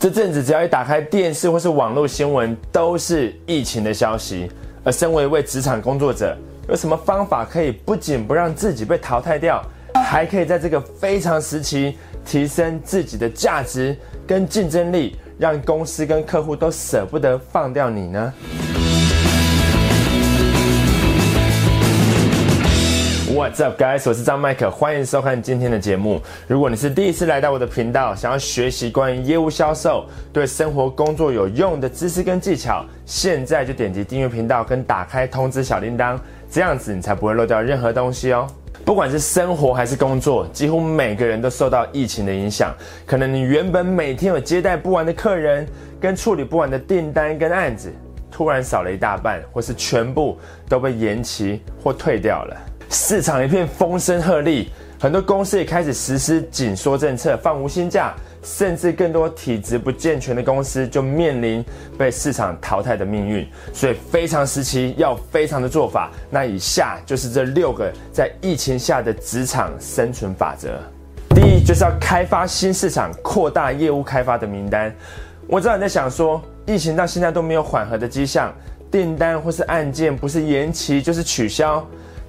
这阵子只要一打开电视或是网络新闻，都是疫情的消息。而身为一位职场工作者，有什么方法可以不仅不让自己被淘汰掉，还可以在这个非常时期提升自己的价值跟竞争力，让公司跟客户都舍不得放掉你呢？What's up, guys？我是张麦克，欢迎收看今天的节目。如果你是第一次来到我的频道，想要学习关于业务销售、对生活工作有用的知识跟技巧，现在就点击订阅频道跟打开通知小铃铛，这样子你才不会漏掉任何东西哦。不管是生活还是工作，几乎每个人都受到疫情的影响。可能你原本每天有接待不完的客人，跟处理不完的订单跟案子，突然少了一大半，或是全部都被延期或退掉了。市场一片风声鹤唳，很多公司也开始实施紧缩政策，放无薪假，甚至更多体质不健全的公司就面临被市场淘汰的命运。所以，非常时期要非常的做法。那以下就是这六个在疫情下的职场生存法则。第一，就是要开发新市场，扩大业务开发的名单。我知道你在想说，疫情到现在都没有缓和的迹象，订单或是案件不是延期就是取消。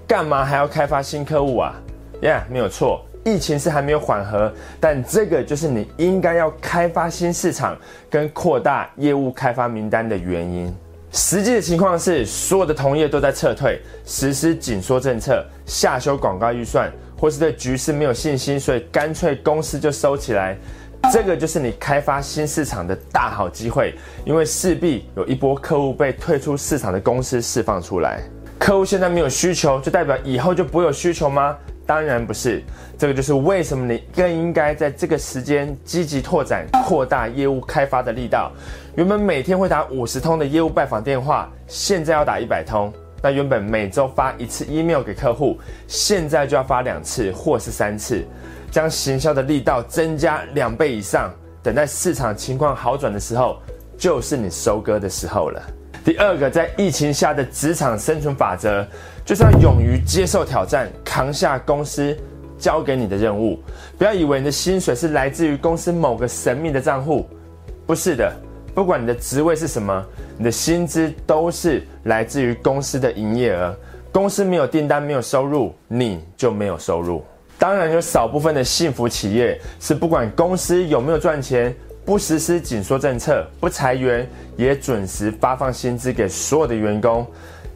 干嘛还要开发新客户啊？呀，没有错，疫情是还没有缓和，但这个就是你应该要开发新市场跟扩大业务开发名单的原因。实际的情况是，所有的同业都在撤退，实施紧缩政策，下修广告预算，或是对局势没有信心，所以干脆公司就收起来。这个就是你开发新市场的大好机会，因为势必有一波客户被退出市场的公司释放出来。客户现在没有需求，就代表以后就不会有需求吗？当然不是。这个就是为什么你更应该在这个时间积极拓展、扩大业务开发的力道。原本每天会打五十通的业务拜访电话，现在要打一百通。那原本每周发一次 email 给客户，现在就要发两次或是三次，将行销的力道增加两倍以上。等待市场情况好转的时候，就是你收割的时候了。第二个，在疫情下的职场生存法则，就是要勇于接受挑战，扛下公司交给你的任务。不要以为你的薪水是来自于公司某个神秘的账户，不是的。不管你的职位是什么，你的薪资都是来自于公司的营业额。公司没有订单，没有收入，你就没有收入。当然，有少部分的幸福企业是不管公司有没有赚钱。不实施紧缩政策，不裁员，也准时发放薪资给所有的员工，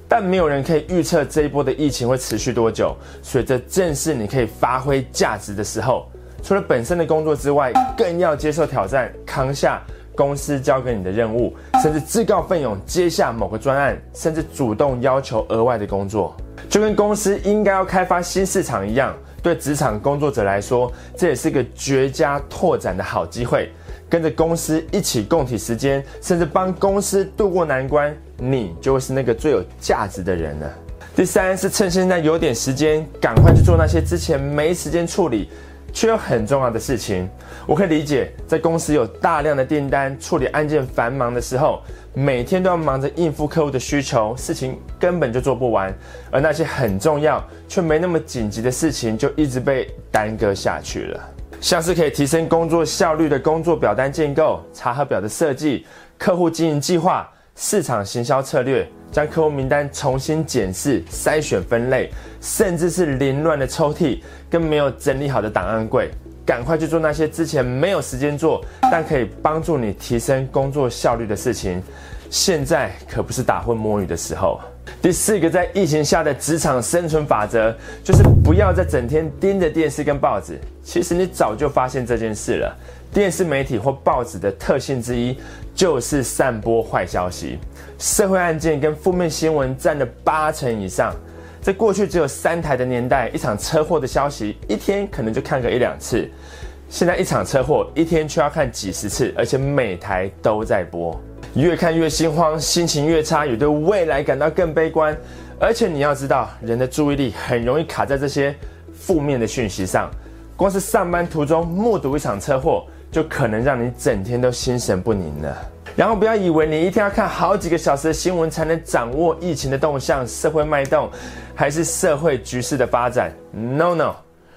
但没有人可以预测这一波的疫情会持续多久，所以这正是你可以发挥价值的时候。除了本身的工作之外，更要接受挑战，扛下公司交给你的任务，甚至自告奋勇接下某个专案，甚至主动要求额外的工作，就跟公司应该要开发新市场一样。对职场工作者来说，这也是个绝佳拓展的好机会。跟着公司一起共体时间，甚至帮公司渡过难关，你就会是那个最有价值的人了。第三是趁现在有点时间，赶快去做那些之前没时间处理却又很重要的事情。我可以理解，在公司有大量的订单、处理案件繁忙的时候，每天都要忙着应付客户的需求，事情根本就做不完。而那些很重要却没那么紧急的事情，就一直被耽搁下去了。像是可以提升工作效率的工作表单建构、查核表的设计、客户经营计划、市场行销策略，将客户名单重新检视、筛选、分类，甚至是凌乱的抽屉跟没有整理好的档案柜，赶快去做那些之前没有时间做，但可以帮助你提升工作效率的事情。现在可不是打混摸鱼的时候。第四个，在疫情下的职场生存法则，就是不要再整天盯着电视跟报纸。其实你早就发现这件事了。电视媒体或报纸的特性之一，就是散播坏消息。社会案件跟负面新闻占了八成以上。在过去只有三台的年代，一场车祸的消息一天可能就看个一两次。现在一场车祸一天却要看几十次，而且每台都在播。越看越心慌，心情越差，也对未来感到更悲观。而且你要知道，人的注意力很容易卡在这些负面的讯息上。光是上班途中目睹一场车祸，就可能让你整天都心神不宁了。然后不要以为你一天要看好几个小时的新闻才能掌握疫情的动向、社会脉动，还是社会局势的发展。No No，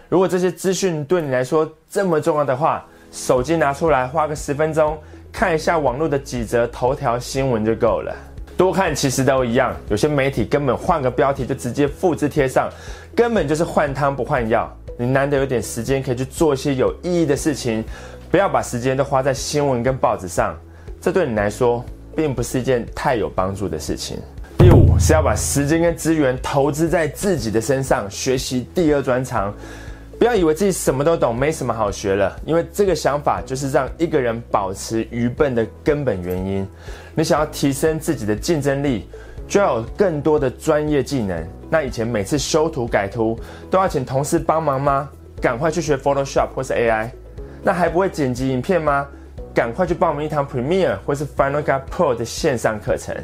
如果这些资讯对你来说这么重要的话，手机拿出来，花个十分钟。看一下网络的几则头条新闻就够了。多看其实都一样，有些媒体根本换个标题就直接复制贴上，根本就是换汤不换药。你难得有点时间可以去做一些有意义的事情，不要把时间都花在新闻跟报纸上，这对你来说并不是一件太有帮助的事情。第五是要把时间跟资源投资在自己的身上，学习第二专长。不要以为自己什么都懂，没什么好学了，因为这个想法就是让一个人保持愚笨的根本原因。你想要提升自己的竞争力，就要有更多的专业技能。那以前每次修图改图都要请同事帮忙吗？赶快去学 Photoshop 或是 AI。那还不会剪辑影片吗？赶快去报名一堂 Premiere 或是 Final Cut Pro 的线上课程。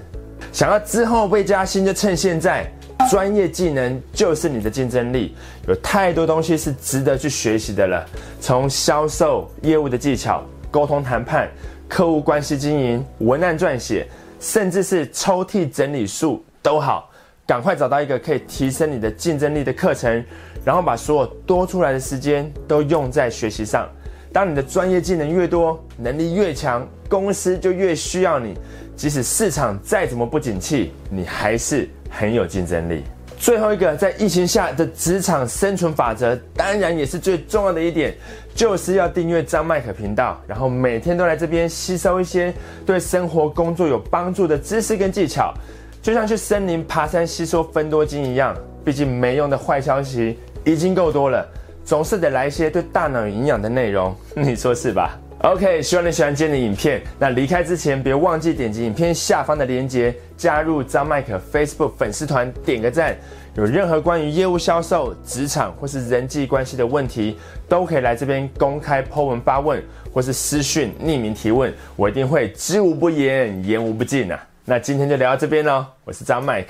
想要之后被加薪，就趁现在。专业技能就是你的竞争力，有太多东西是值得去学习的了。从销售、业务的技巧、沟通谈判、客户关系经营、文案撰写，甚至是抽屉整理术都好，赶快找到一个可以提升你的竞争力的课程，然后把所有多出来的时间都用在学习上。当你的专业技能越多，能力越强，公司就越需要你。即使市场再怎么不景气，你还是很有竞争力。最后一个，在疫情下的职场生存法则，当然也是最重要的一点，就是要订阅张麦克频道，然后每天都来这边吸收一些对生活工作有帮助的知识跟技巧，就像去森林爬山吸收分多精一样。毕竟没用的坏消息已经够多了，总是得来一些对大脑有营养的内容，你说是吧？OK，希望你喜欢今天的影片。那离开之前，别忘记点击影片下方的链接，加入张麦克 Facebook 粉丝团，点个赞。有任何关于业务销售、职场或是人际关系的问题，都可以来这边公开 Po 文发问，或是私讯匿名提问，我一定会知无不言，言无不尽啊。那今天就聊到这边喽，我是张麦克，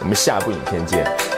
我们下部影片见。